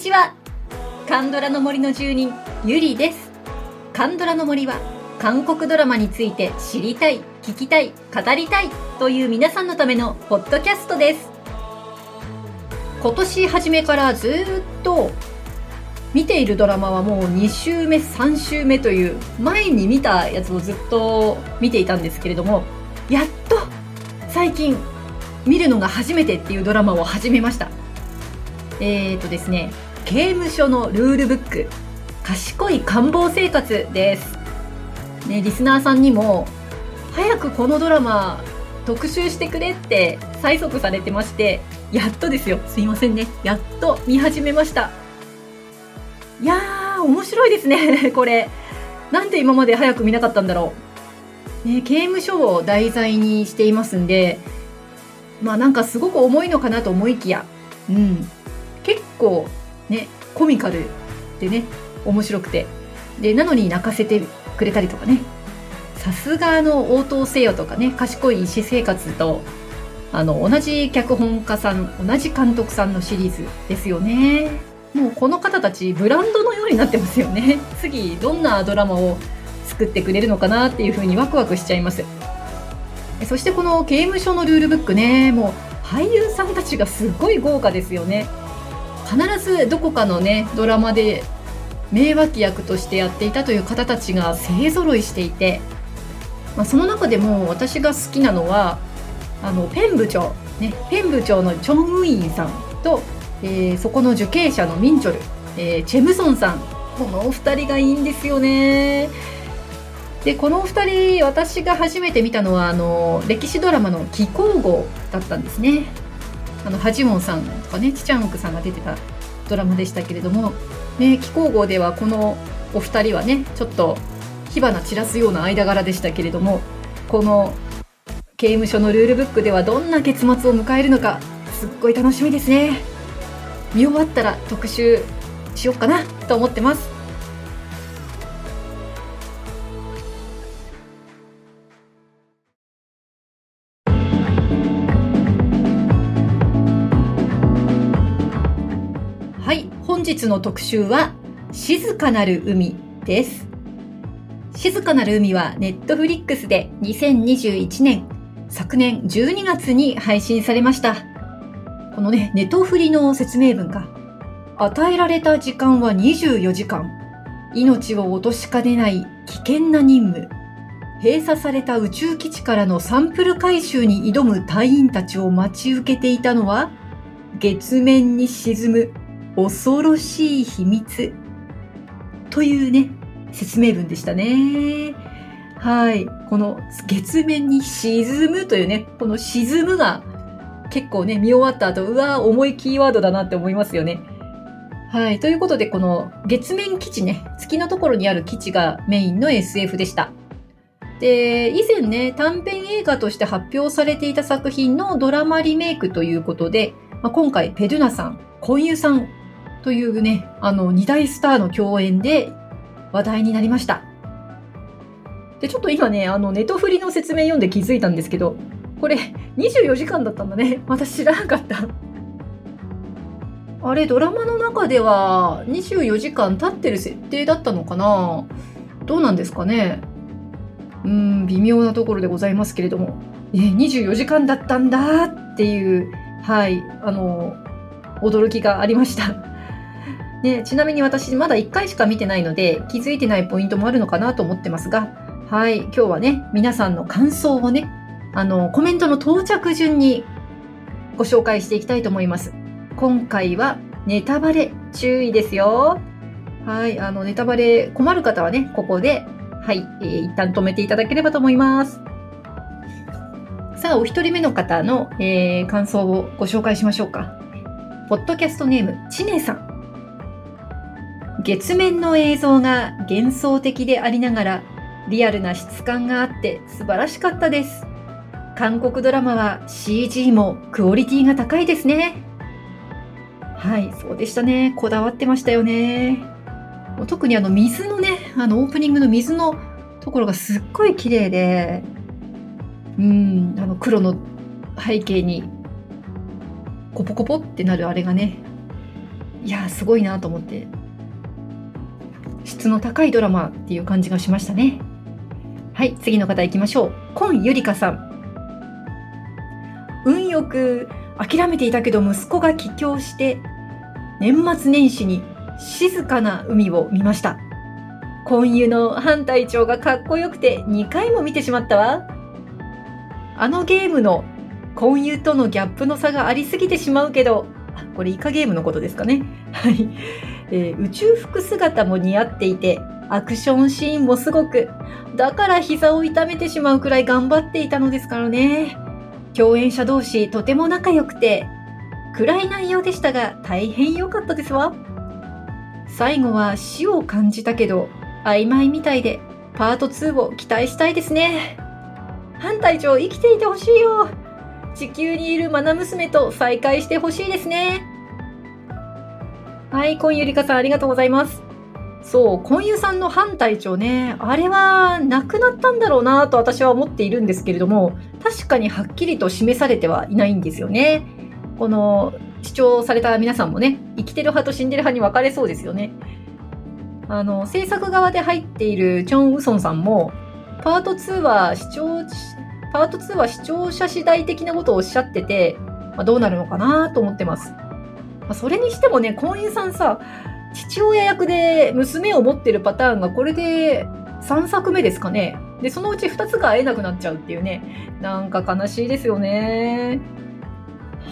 にちは。カンドラの森の住人ゆりです。カンドラの森は韓国ドラマについて知りたい聞きたい語りたいという皆さんのためのポッドキャストです。今年初めからずっと見ているドラマはもう2週目3週目という前に見たやつをずっと見ていたんですけれどもやっと最近見るのが初めてっていうドラマを始めました。えーとですね刑務所のルールブック。賢い官房生活です。ねリスナーさんにも早くこのドラマ特集してくれって催促されてましてやっとですよ。すいませんね。やっと見始めました。いやー面白いですね。これ。なんで今まで早く見なかったんだろう、ね、刑務所を題材にしていますんでまあなんかすごく重いのかなと思いきや。うん。結構ねコミカルでね面白くて。でなのに泣かせてくれたりとかね。さすがの応答せよとかね賢い医師生活とあの同じ脚本家さん同じ監督さんのシリーズですよね。もうこの方たちブランドのようになってますよね。次どんなドラマを作ってくれるのかなっていうふうにワクワクしちゃいます。そしてこの刑務所のルールブックねもう俳優さんたちがすごい豪華ですよね。必ずどこかのねドラマで名脇役としてやっていたという方たちが勢ぞろいしていて、まあ、その中でも私が好きなのはあのペン部長、ね、ペン部長のチョン・ウィンさんと、えー、そこの受刑者のミンチョル、えー、チェムソンさんこのお二人がいいんですよね。でこのお二人私が初めて見たのはあの歴史ドラマの「気候号」だったんですね。あのハジモンさんとかねチチャンウクさんが出てたドラマでしたけれども、ね、気候号ではこのお二人はねちょっと火花散らすような間柄でしたけれどもこの刑務所のルールブックではどんな結末を迎えるのかすっごい楽しみですね。見終わったら特集しようかなと思ってます。日の特集は静かなる海です静かなる海はネットフリックスで2021年昨年12月に配信されました。このね、ネトフリの説明文が、与えられた時間は24時間。命を落としかねない危険な任務。閉鎖された宇宙基地からのサンプル回収に挑む隊員たちを待ち受けていたのは、月面に沈む恐ろしい秘密。というね、説明文でしたね。はい。この月面に沈むというね、この沈むが結構ね、見終わった後、うわー重いキーワードだなって思いますよね。はい。ということで、この月面基地ね、月のところにある基地がメインの SF でした。で、以前ね、短編映画として発表されていた作品のドラマリメイクということで、まあ、今回、ペドゥナさん、コンユさんというね、あの、二大スターの共演で話題になりました。で、ちょっと今ね、あの、ネトフリの説明読んで気づいたんですけど、これ24時間だったんだね。私知らなかった。あれ、ドラマの中では24時間経ってる設定だったのかな？どうなんですかね？うん、微妙なところでございますけれども。え、24時間だったんだっていう、はい、あの、驚きがありました。ね、ちなみに私まだ1回しか見てないので気づいてないポイントもあるのかなと思ってますが、はい、今日はね、皆さんの感想をね、あの、コメントの到着順にご紹介していきたいと思います。今回はネタバレ注意ですよ。はい、あの、ネタバレ困る方はね、ここで、はい、えー、一旦止めていただければと思います。さあ、お一人目の方の、えー、感想をご紹介しましょうか。ポッドキャストネーム、ちねさん。月面の映像が幻想的でありながらリアルな質感があって素晴らしかったです。韓国ドラマは CG もクオリティが高いですね。はい、そうでしたね。こだわってましたよね。特にあの水のね、あのオープニングの水のところがすっごい綺麗で、うん、あの黒の背景にコポコポってなるあれがね、いやすごいなと思って質の高いドラマっていう感じがしましたね。はい次の方行きましょう。今ゆりかさん。運よく諦めていたけど息子が帰郷して年末年始に静かな海を見ました。今湯の反隊長がかっこよくて2回も見てしまったわ。あのゲームの婚湯とのギャップの差がありすぎてしまうけどあこれイカゲームのことですかね。はい、えー、宇宙服姿も似合っていてアクションシーンもすごくだから膝を痛めてしまうくらい頑張っていたのですからね。共演者同士とても仲良くて暗い内容でしたが大変良かったですわ。最後は死を感じたけど曖昧みたいでパート2を期待したいですね。反対長生きていてほしいよ。地球にいるマナ娘と再会してほしいですね。はい今ゆりかさんありがとうございますそう、婚友さんの反隊長ね、あれはなくなったんだろうなと私は思っているんですけれども、確かにはっきりと示されてはいないんですよね。この視聴された皆さんもね、生きてる派と死んでる派に分かれそうですよね。あの、制作側で入っているチョン・ウソンさんも、パート2は視聴、パート2は視聴者次第的なことをおっしゃってて、まあ、どうなるのかなと思ってます。まあ、それにしてもね、婚友さんさ、父親役で娘を持ってるパターンがこれで3作目ですかね。で、そのうち2つが会えなくなっちゃうっていうね。なんか悲しいですよね。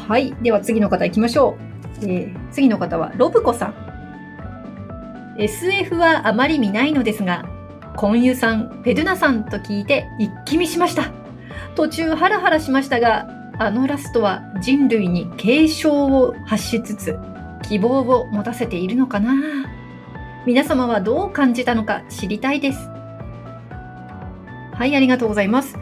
はい。では次の方行きましょう。えー、次の方はロブコさん。SF はあまり見ないのですが、コンユさん、フェドゥナさんと聞いて一気見しました。途中ハラハラしましたが、あのラストは人類に警鐘を発しつつ、希望を持たせているのかな？皆様はどう感じたのか知りたいです。はい、ありがとうございます。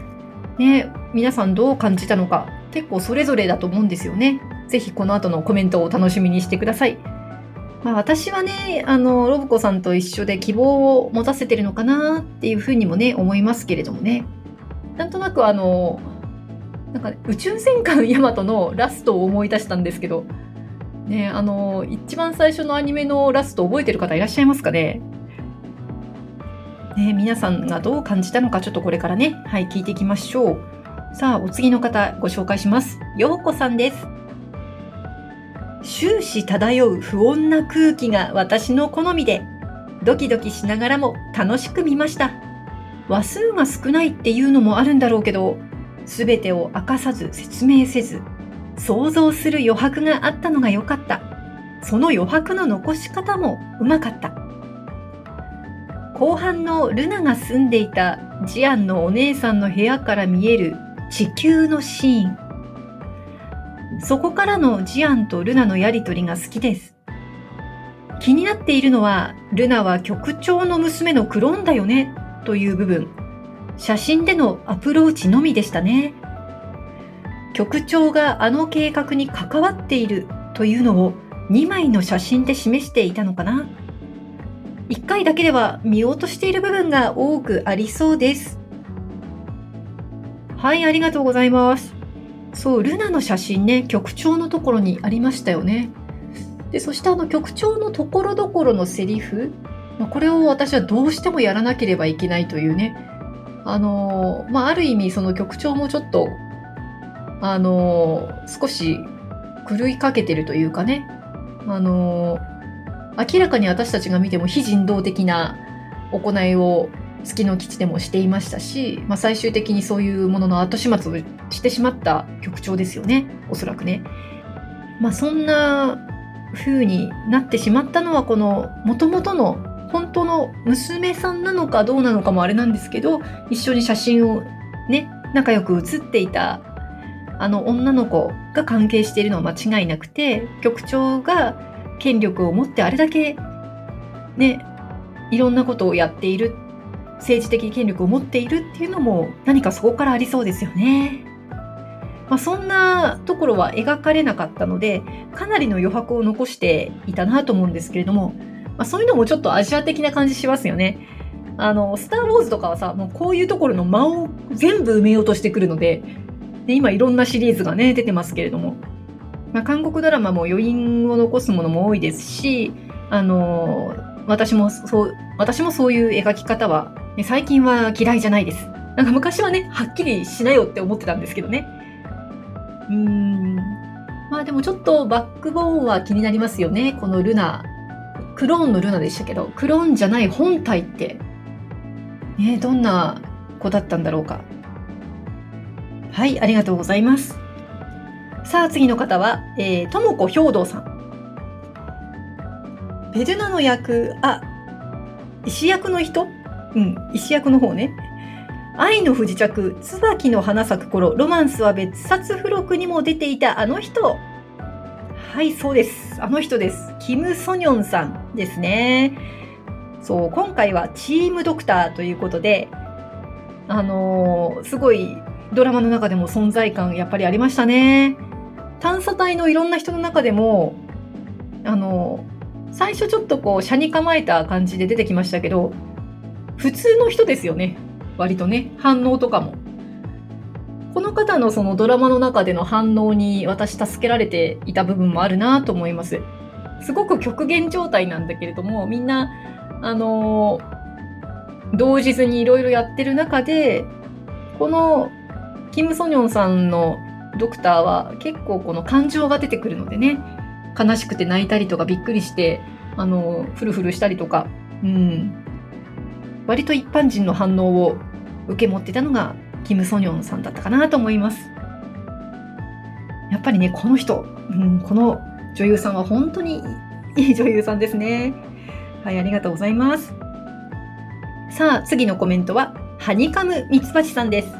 ね、皆さんどう感じたのか？結構それぞれだと思うんですよね。ぜひこの後のコメントをお楽しみにしてください。まあ、私はね、あの、ロブコさんと一緒で希望を持たせてるのかなっていうふうにもね、思いますけれどもね。なんとなくあの、なんか、宇宙戦艦ヤマトのラストを思い出したんですけど、ね、あの、一番最初のアニメのラスト覚えてる方いらっしゃいますかね？ね、皆さんがどう感じたのかちょっとこれからね、はい、聞いていきましょう。さあ、お次の方ご紹介します。ようこさんです。終始漂う不穏な空気が私の好みで、ドキドキしながらも楽しく見ました。話数が少ないっていうのもあるんだろうけど、すべてを明かさず説明せず、想像する余白があったのが良かった。その余白の残し方もうまかった。後半のルナが住んでいたジアンのお姉さんの部屋から見える地球のシーン。そこからのジアンとルナのやりとりが好きです。気になっているのは、ルナは局長の娘のクローンだよね、という部分。写真でのアプローチのみでしたね。局長があの計画に関わっているというのを2枚の写真で示していたのかな。1回だけでは見落としている部分が多くありそうです。はいありがとうございます。そうルナの写真ね局長のところにありましたよね。でそしてあの局長のところどころのセリフ。これを私はどうしてもやらなければいけないというねあのまあ、ある意味その局長もちょっとあの少し狂いかけてるというかね、あの明らかに私たちが見ても非人道的な行いを月の基地でもしていましたし、まあ、最終的にそういうものの後始末をしてしまった局長ですよねおそらくね。まあ、そんな風になってしまったのはこの元々の本当の娘さんなのかどうなのかもあれなんですけど一緒に写真をね仲良く写っていたあの女の子が関係しているのは間違いなくて局長が権力を持ってあれだけねいろんなことをやっている政治的権力を持っているっていうのも何かそこからありそうですよね。まあ、そんなところは描かれなかったのでかなりの余白を残していたなと思うんですけれども、まあ、そういうのもちょっとアジア的な感じしますよね。あの、スター・ウォーズとかはさ、もうこういうところの間を全部埋めようとしてくるので、で今いろんなシリーズがね出てますけれども、まあ、韓国ドラマも余韻を残すものも多いですし、あの私もそう、私もそういう描き方は、ね、最近は嫌いじゃないです。なんか昔はね、はっきりしなよって思ってたんですけどね。うーん。まあでもちょっとバックボーンは気になりますよね。このルナ。クローンのルナでしたけど、クローンじゃない本体って、ね、どんな子だったんだろうか。はい、ありがとうございます。さあ、次の方は、えー、ともこ兵道さん。ペルナの役、あ、石役の人？うん、石役の方ね。愛の不時着、椿の花咲く頃、ロマンスは別冊付録にも出ていたあの人。はい、そうです。あの人です。キム・ソニョンさんですね。そう、今回はチームドクターということで、あのー、すごいドラマの中でも存在感やっぱりありましたね。探査隊のいろんな人の中でも、あのー、最初ちょっとこう、車に構えた感じで出てきましたけど、普通の人ですよね。割とね、反応とかも。この方のそのドラマの中での反応に私助けられていた部分もあるなと思います。すごく極限状態なんだけれども、みんな、あのー、同日にいろいろやってる中で、このキム・ソニョンさんのドクターは結構この感情が出てくるのでね、悲しくて泣いたりとかびっくりして、あの、フルフルしたりとか、うん。割と一般人の反応を受け持ってたのがキム・ソニョンさんだったかなと思います。やっぱりね、この人、うん、この女優さんは本当に いい女優さんですね。はい、ありがとうございます。さあ、次のコメントは、ハニカムミツバチさんです。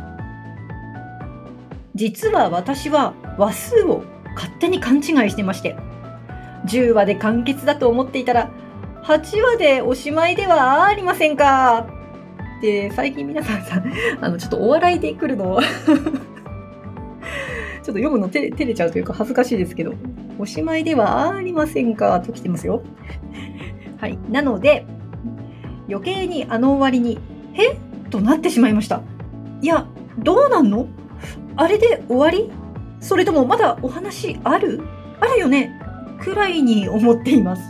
実は私は話数を勝手に勘違いしてまして、10話で完結だと思っていたら、8話でおしまいではありませんかって最近皆さんさ、あの、ちょっとお笑いで来るの ちょっと読むの照れちゃうというか恥ずかしいですけど、おしまいではありませんか？と来てますよ。はい。なので、余計にあの終わりに、え？となってしまいました。いや、どうなんの？あれで終わり？それともまだお話ある？あるよね？くらいに思っています。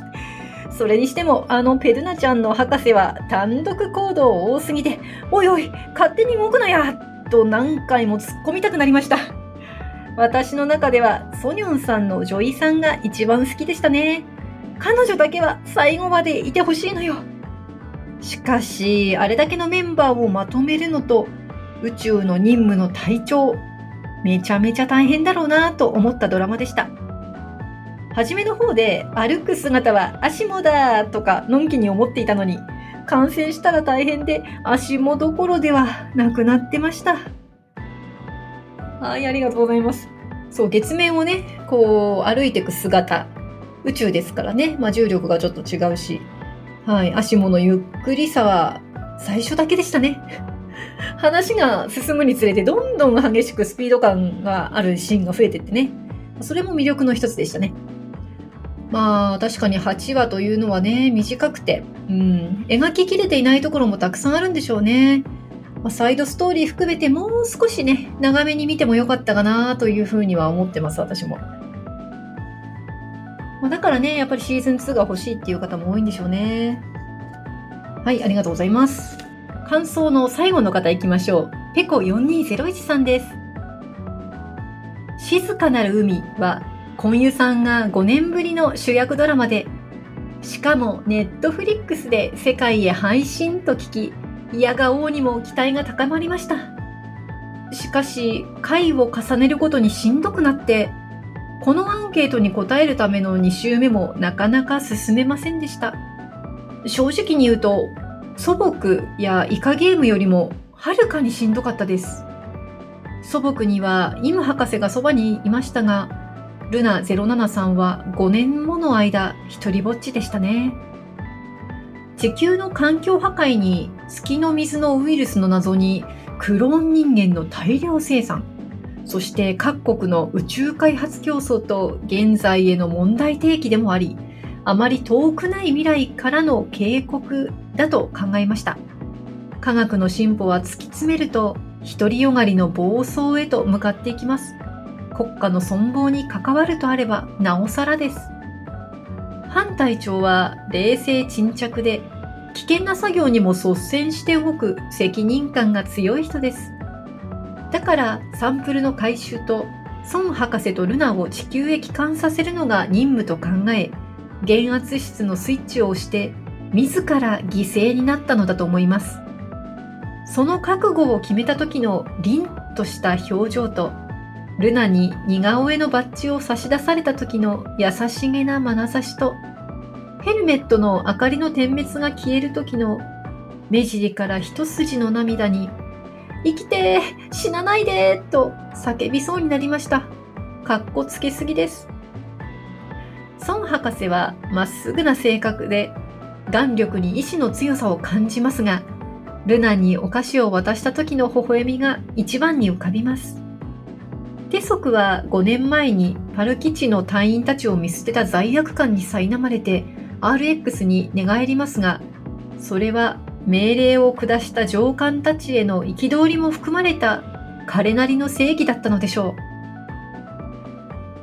それにしても、あのペルナちゃんの博士は単独行動多すぎて、おいおい、勝手に動くなやと何回も突っ込みたくなりました。私の中では、ソニョンさんの女医さんが一番好きでしたね。彼女だけは最後までいてほしいのよ。しかし、あれだけのメンバーをまとめるのと、宇宙の任務の隊長、めちゃめちゃ大変だろうなと思ったドラマでした。初めの方で歩く姿は足もだとかのんきに思っていたのに、感染したら大変で足もどころではなくなってました。はい、ありがとうございます。そう、月面をね、こう歩いていく姿、宇宙ですからね、まあ、重力がちょっと違うし、はい、足ものゆっくりさは最初だけでしたね。話が進むにつれてどんどん激しくスピード感があるシーンが増えてってね、それも魅力の一つでしたね。まあ確かに8話というのはね短くて、うん、描ききれていないところもたくさんあるんでしょうね。まあ、サイドストーリー含めてもう少しね長めに見てもよかったかなというふうには思ってます私も。まあ、だからねやっぱりシーズン2が欲しいっていう方も多いんでしょうね。はいありがとうございます。感想の最後の方いきましょう。ペコ4201さんです。静かなる海は婚湯さんが5年ぶりの主役ドラマで、しかもネットフリックスで世界へ配信と聞き、嫌が王にも期待が高まりました。しかし、回を重ねるごとにしんどくなって、このアンケートに答えるための2週目もなかなか進めませんでした。正直に言うと、祖母やイカゲームよりもはるかにしんどかったです。祖母にはイム博士がそばにいましたが、ルナ07さんは5年もの間一りぼっちでしたね。地球の環境破壊に月の水のウイルスの謎にクローン人間の大量生産、そして各国の宇宙開発競争と現在への問題提起でもあり、あまり遠くない未来からの警告だと考えました。科学の進歩は突き詰めると独りよがりの暴走へと向かっていきます。国家の存亡に関わるとあればなおさらです。反隊長は冷静沈着で危険な作業にも率先して動く責任感が強い人です。だからサンプルの回収と孫博士とルナを地球へ帰還させるのが任務と考え、減圧室のスイッチを押して自ら犠牲になったのだと思います。その覚悟を決めた時の凛とした表情と、ルナに似顔絵のバッジを差し出された時の優しげな眼差しと、ヘルメットの明かりの点滅が消える時の目尻から一筋の涙に生きて死なないでと叫びそうになりました。かっこつけすぎです。孫博士はまっすぐな性格で、眼力に意志の強さを感じますが、ルナにお菓子を渡した時の微笑みが一番に浮かびます。テソクは5年前にパル基地の隊員たちを見捨てた罪悪感に苛まれて RX に寝返りますが、それは命令を下した上官たちへの憤りも含まれた彼なりの正義だったのでしょ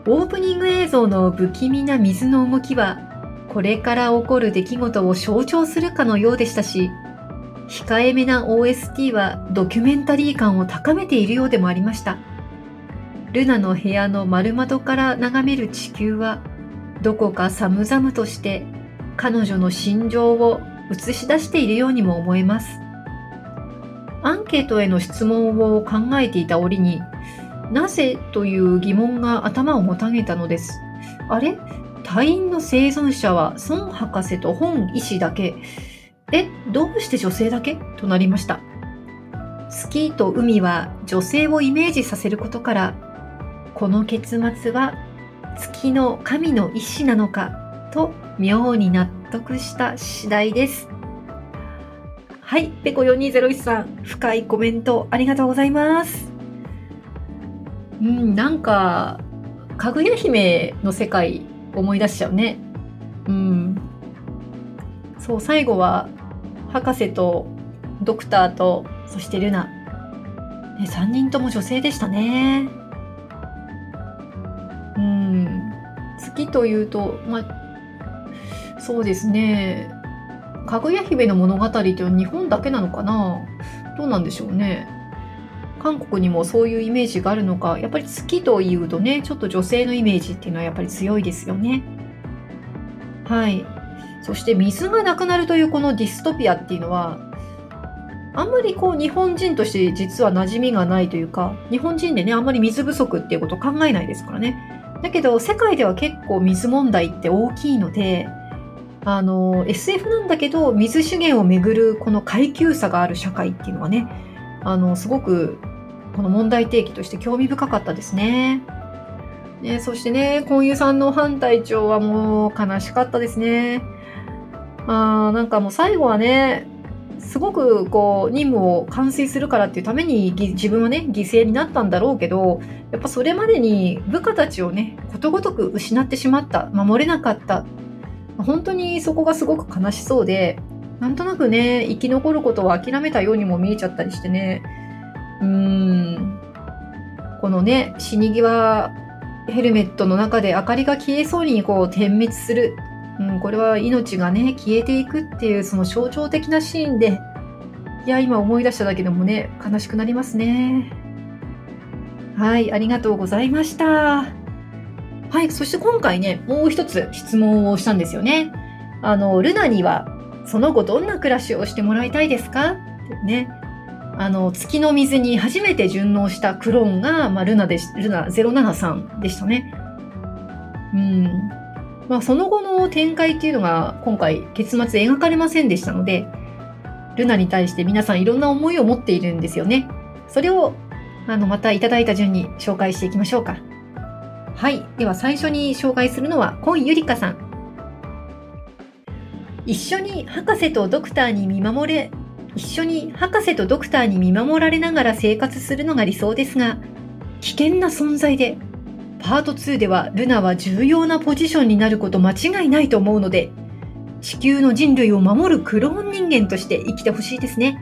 う。オープニング映像の不気味な水の動きは、これから起こる出来事を象徴するかのようでしたし、控えめな OST はドキュメンタリー感を高めているようでもありました。ルナの部屋の丸窓から眺める地球は、どこか寒々として彼女の心情を映し出しているようにも思えます。アンケートへの質問を考えていた折に、なぜという疑問が頭をもたげたのです。あれ？隊員の生存者は孫博士と本医師だけ。え、どうして女性だけ？となりました。スキーと海は女性をイメージさせることから、この結末は月の神の意志なのかと妙に納得した次第です。はい、ペコ4201さん、深いコメントありがとうございます。うん、なんか、かぐや姫の世界思い出しちゃうね。うん。そう、最後は、博士とドクターと、そしてルナ。ね、3人とも女性でしたね。月というと、まあ、そうですね。かぐや姫の物語っていうのは日本だけなのかな？どうなんでしょうね。韓国にもそういうイメージがあるのか、やっぱり月というとね、ちょっと女性のイメージっていうのはやっぱり強いですよね。はい。そして水がなくなるというこのディストピアっていうのは、あんまりこう日本人として実は馴染みがないというか、日本人でね、あんまり水不足っていうことを考えないですからね。だけど世界では結構水問題って大きいので、あの SF なんだけど水資源をめぐるこの階級差がある社会っていうのはねあのすごくこの問題提起として興味深かったですね。ねそしてね、コンユさんの反対長はもう悲しかったですね。あなんかもう最後はね、すごくこう任務を完遂するからっていうために自分はね犠牲になったんだろうけどやっぱそれまでに部下たちをねことごとく失ってしまった。守れなかった。本当にそこがすごく悲しそうで、なんとなくね、生き残ることを諦めたようにも見えちゃったりしてね、うーん、このね、死に際、ヘルメットの中で明かりが消えそうにこう点滅する。うん、これは命がね、消えていくっていうその象徴的なシーンで、いや、今思い出しただけでもね、悲しくなりますね。はい、ありがとうございました。はい、そして今回ね、もう一つ質問をしたんですよね。あの、ルナには、その後どんな暮らしをしてもらいたいですか？ってね。あの、月の水に初めて順応したクローンが、まあ、ルナでルナ073でしたね。うん。まあ、その後の展開っていうのが、今回、結末描かれませんでしたので、ルナに対して皆さんいろんな思いを持っているんですよね。それを、あの、またいただいた順に紹介していきましょうか。はい。では最初に紹介するのは、コンゆりかさん。一緒に博士とドクターに見守れ、一緒に博士とドクターに見守られながら生活するのが理想ですが、危険な存在で、パート2ではルナは重要なポジションになること間違いないと思うので、地球の人類を守るクローン人間として生きてほしいですね。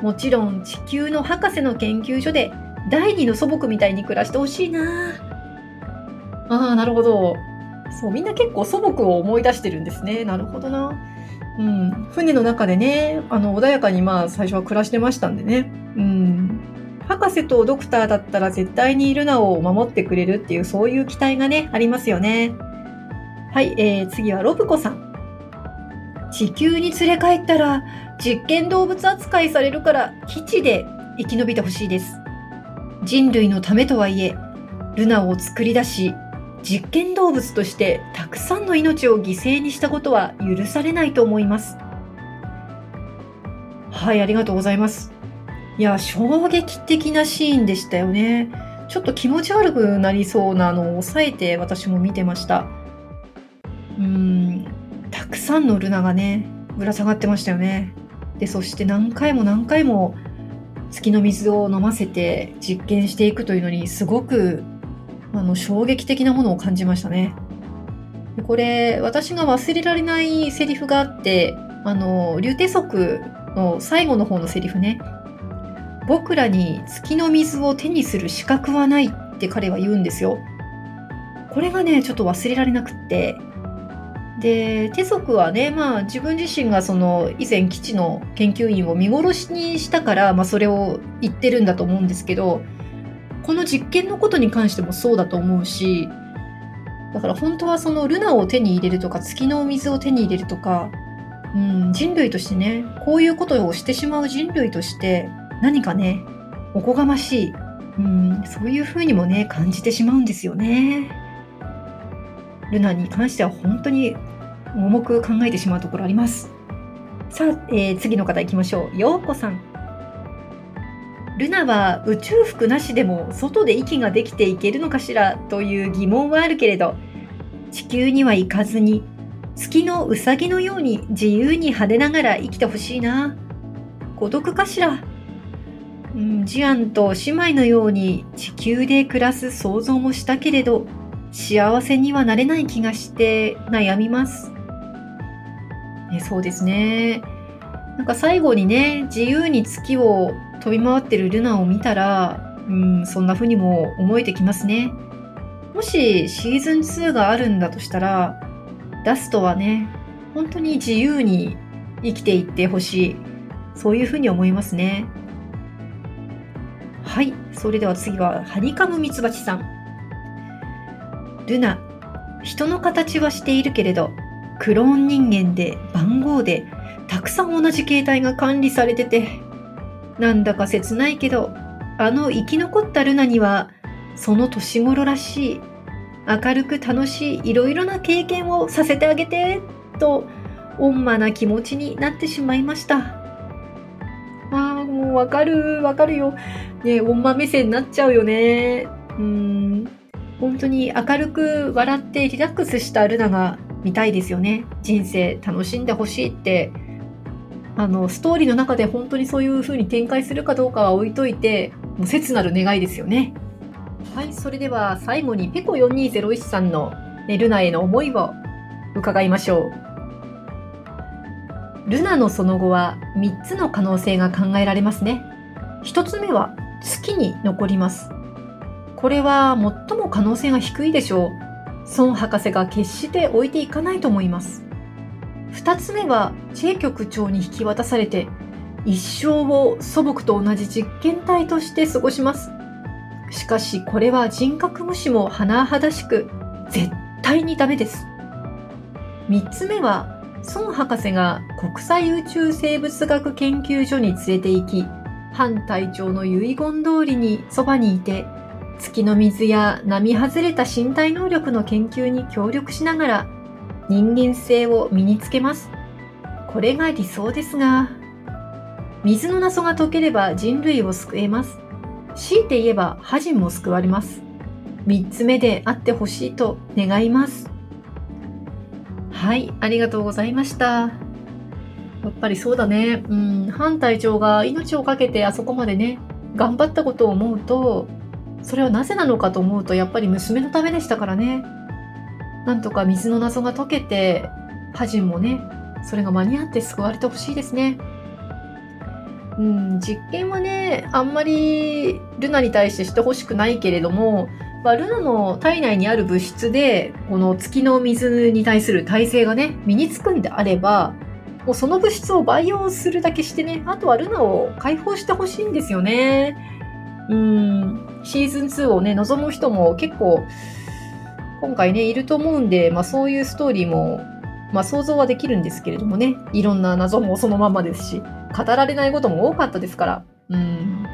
もちろん地球の博士の研究所で第二の祖母みたいに暮らしてほしいな。ああなるほど。そうみんな結構祖母を思い出してるんですね。なるほどな。うん。船の中でねあの穏やかにまあ最初は暮らしてましたんでね。うん。博士とドクターだったら絶対にルナを守ってくれるっていうそういう期待がねありますよね。はい、えー、次はロブコさん。地球に連れ帰ったら実験動物扱いされるから基地で生き延びてほしいです。人類のためとはいえルナを作り出し実験動物としてたくさんの命を犠牲にしたことは許されないと思います。はいありがとうございます。いや衝撃的なシーンでしたよね。ちょっと気持ち悪くなりそうなのを抑えて私も見てました。うーん。たくさんのルナがねぶら下がってましたよね。でそして何回も何回も月の水を飲ませて実験していくというのにすごくあの衝撃的なものを感じましたね。これ私が忘れられないセリフがあってあの竜帝則の最後の方のセリフね。僕らに月の水を手にする資格はないって彼は言うんですよ。これがねちょっと忘れられなくってで手則はねまあ自分自身がその以前基地の研究員を見殺しにしたから、まあ、それを言ってるんだと思うんですけどこの実験のことに関してもそうだと思うしだから本当はそのルナを手に入れるとか月の水を手に入れるとか、うん、人類としてねこういうことをしてしまう人類として何かねおこがましい、うん、そういうふうにもね感じてしまうんですよね。ルナに関しては本当に重く考えてしまうところあります。さあ、えー、次の方行きましょう。ようこさん。ルナは宇宙服なしでも外で息ができていけるのかしらという疑問はあるけれど、地球には行かずに、月のうさぎのように自由に派手ながら生きてほしいな。孤独かしら？うん、ジアンと姉妹のように地球で暮らす想像もしたけれど、幸せにはなれない気がして悩みます。ね、そうですね。なんか最後にね、自由に月を飛び回ってるルナを見たら、うん、そんな風にも思えてきますね。もしシーズン2があるんだとしたら、ダストはね、本当に自由に生きていってほしい。そういう風に思いますね。はい。それでは次は、ハニカムミツバチさん。ルナ、人の形はしているけれど、クローン人間で番号でたくさん同じ形態が管理されてて、なんだか切ないけど、あの生き残ったルナには、その年頃らしい、明るく楽しいいろいろな経験をさせてあげて、と、温魔な気持ちになってしまいました。わかる、わかるよ。ね温魔目線になっちゃうよね。うん。本当に明るく笑ってリラックスしたルナが見たいですよね。人生楽しんでほしいって、あの、ストーリーの中で本当にそういう風に展開するかどうかは置いといて、もう切なる願いですよね。はい、それでは最後にペコ4201さんの、ね、ルナへの思いを伺いましょう。ルナのその後は3つの可能性が考えられますね。1つ目は月に残ります。これは最も可能性が低いでしょう。孫博士が決して置いていかないと思います。二つ目は、チェ局長に引き渡されて、一生を祖母と同じ実験体として過ごします。しかしこれは人格無視も甚だしく、絶対にダメです。三つ目は、孫博士が国際宇宙生物学研究所に連れて行き、反隊長の遺言通りにそばにいて、月の水や並外れた身体能力の研究に協力しながら人間性を身につけます。これが理想ですが、水の謎が解ければ人類を救えます。強いて言えば覇人も救われます。三つ目であってほしいと願います。はい、ありがとうございました。やっぱりそうだね。うん、反隊長が命を懸けてあそこまでね、頑張ったことを思うと、それはなぜなのかと思うとやっぱり娘のためでしたからねなんとか水の謎が解けてハジンもねそれが間に合って救われてほしいですねうん、実験はね、あんまりルナに対してしてほしくないけれども、まあ、ルナの体内にある物質で、この月の水に対する耐性がね、身につくんであれば、もうその物質を培養するだけしてね、あとはルナを解放してほしいんですよね。うん、シーズン2をね、望む人も結構、今回ね、いると思うんで、まあそういうストーリーも、まあ想像はできるんですけれどもね、いろんな謎もそのままですし、語られないことも多かったですから、うん。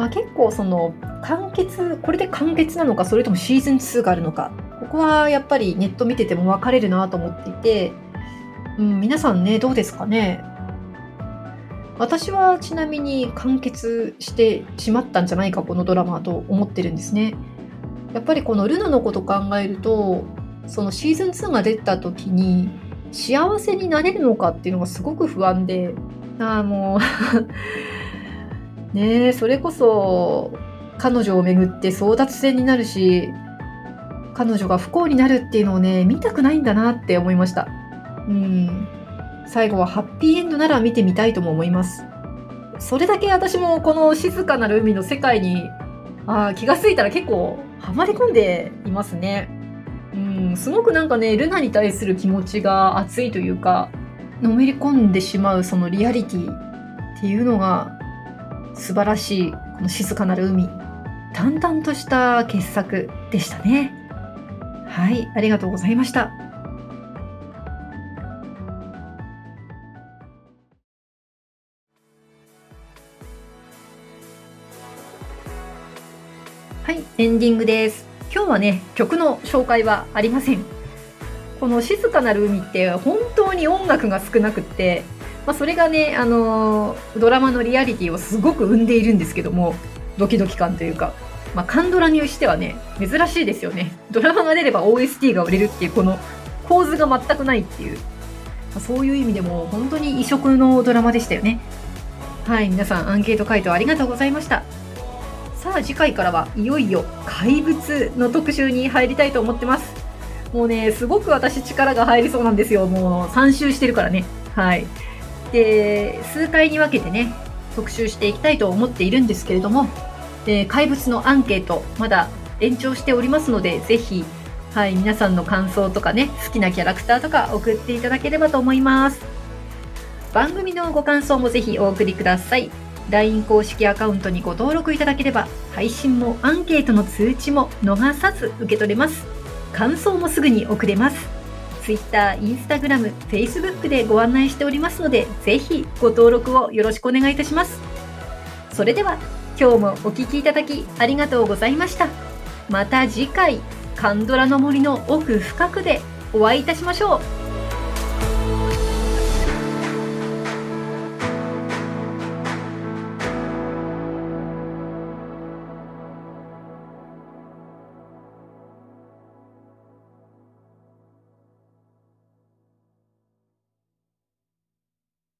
まあ結構その、完結、これで完結なのか、それともシーズン2があるのか、ここはやっぱりネット見てても分かれるなと思っていて、うん、皆さんね、どうですかね？私はちなみに完結してしまったんじゃないか、このドラマと思ってるんですね。やっぱりこのルナのこと考えると、そのシーズン2が出た時に、幸せになれるのかっていうのがすごく不安で、ああ、もうねえ、それこそ、彼女をめぐって争奪戦になるし、彼女が不幸になるっていうのをね、見たくないんだなって思いました。うん。最後はハッピーエンドなら見てみたいとも思います。それだけ私もこの静かなる海の世界にあ気がついたら結構ハマり込んでいますね。うん、すごくなんかね、ルナに対する気持ちが熱いというか、のめり込んでしまうそのリアリティっていうのが素晴らしい、この静かなる海。淡々とした傑作でしたね。はい、ありがとうございました。はい、エンディングです。今日はね、曲の紹介はありません。この静かなる海って本当に音楽が少なくって、まあ、それがね、あの、ドラマのリアリティをすごく生んでいるんですけども、ドキドキ感というか、まあ、カンドラにしてはね、珍しいですよね。ドラマが出れば OST が売れるっていう、この構図が全くないっていう、まあ、そういう意味でも本当に異色のドラマでしたよね。はい、皆さんアンケート回答ありがとうございました。さあ次回からはいよいよ怪物の特集に入りたいと思ってますもうねすごく私力が入りそうなんですよもう3周してるからねはいで数回に分けてね特集していきたいと思っているんですけれども、え怪物のアンケートまだ延長しておりますのでぜひはい、皆さんの感想とかね、好きなキャラクターとか送っていただければと思います。番組のご感想もぜひお送りください。LINE 公式アカウントにご登録いただければ配信もアンケートの通知も逃さず受け取れます感想もすぐに送れます Twitter、Instagram、Facebook でご案内しておりますのでぜひご登録をよろしくお願いいたします。それでは今日もお聴きいただきありがとうございました。また次回カンドラの森の奥深くでお会いいたしましょう。